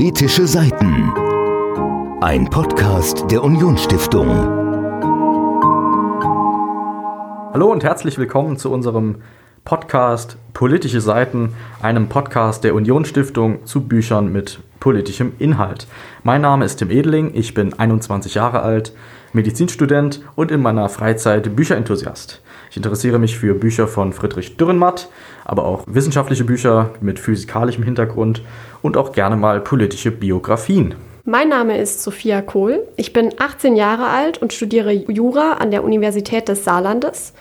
Politische Seiten. Ein Podcast der Unionsstiftung. Hallo und herzlich willkommen zu unserem Podcast Politische Seiten, einem Podcast der Unionsstiftung zu Büchern mit politischem Inhalt. Mein Name ist Tim Edeling, ich bin 21 Jahre alt, Medizinstudent und in meiner Freizeit Bücherenthusiast. Ich interessiere mich für Bücher von Friedrich Dürrenmatt, aber auch wissenschaftliche Bücher mit physikalischem Hintergrund und auch gerne mal politische Biografien. Mein Name ist Sophia Kohl. Ich bin 18 Jahre alt und studiere Jura an der Universität des Saarlandes.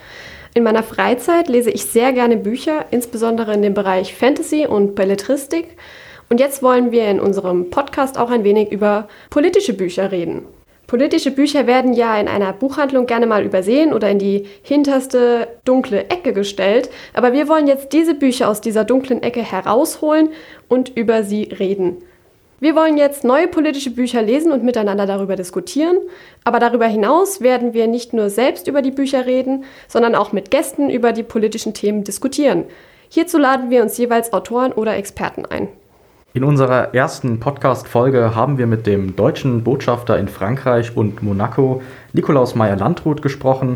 In meiner Freizeit lese ich sehr gerne Bücher, insbesondere in dem Bereich Fantasy und Belletristik. Und jetzt wollen wir in unserem Podcast auch ein wenig über politische Bücher reden. Politische Bücher werden ja in einer Buchhandlung gerne mal übersehen oder in die hinterste dunkle Ecke gestellt, aber wir wollen jetzt diese Bücher aus dieser dunklen Ecke herausholen und über sie reden. Wir wollen jetzt neue politische Bücher lesen und miteinander darüber diskutieren, aber darüber hinaus werden wir nicht nur selbst über die Bücher reden, sondern auch mit Gästen über die politischen Themen diskutieren. Hierzu laden wir uns jeweils Autoren oder Experten ein. In unserer ersten Podcast-Folge haben wir mit dem deutschen Botschafter in Frankreich und Monaco, Nikolaus Meyer-Landrut, gesprochen.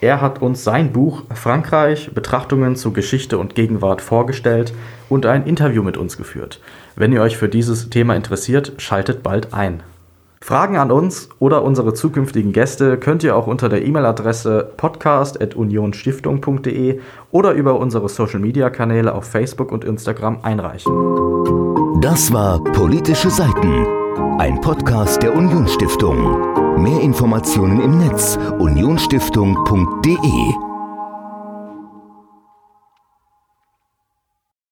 Er hat uns sein Buch Frankreich, Betrachtungen zu Geschichte und Gegenwart vorgestellt und ein Interview mit uns geführt. Wenn ihr euch für dieses Thema interessiert, schaltet bald ein. Fragen an uns oder unsere zukünftigen Gäste könnt ihr auch unter der E-Mail-Adresse podcast.unionstiftung.de oder über unsere Social-Media-Kanäle auf Facebook und Instagram einreichen. Das war Politische Seiten, ein Podcast der Unionsstiftung. Mehr Informationen im Netz unionsstiftung.de